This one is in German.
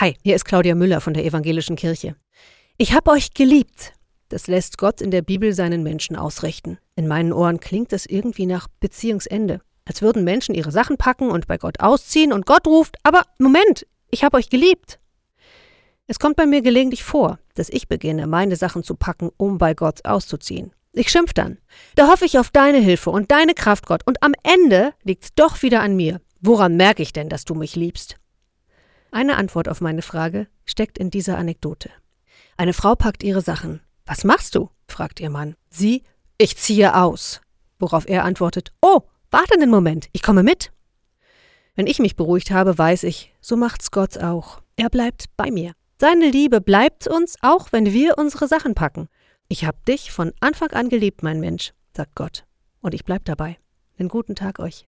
Hi, hier ist Claudia Müller von der Evangelischen Kirche. Ich hab euch geliebt. Das lässt Gott in der Bibel seinen Menschen ausrichten. In meinen Ohren klingt es irgendwie nach Beziehungsende. Als würden Menschen ihre Sachen packen und bei Gott ausziehen und Gott ruft, aber Moment, ich hab euch geliebt. Es kommt bei mir gelegentlich vor, dass ich beginne, meine Sachen zu packen, um bei Gott auszuziehen. Ich schimpf dann. Da hoffe ich auf deine Hilfe und deine Kraft, Gott, und am Ende liegt's doch wieder an mir. Woran merke ich denn, dass du mich liebst? Eine Antwort auf meine Frage steckt in dieser Anekdote. Eine Frau packt ihre Sachen. Was machst du? fragt ihr Mann. Sie, ich ziehe aus. Worauf er antwortet, oh, warte einen Moment, ich komme mit. Wenn ich mich beruhigt habe, weiß ich, so macht's Gott auch. Er bleibt bei mir. Seine Liebe bleibt uns, auch wenn wir unsere Sachen packen. Ich hab dich von Anfang an geliebt, mein Mensch, sagt Gott. Und ich bleib dabei. Einen guten Tag euch.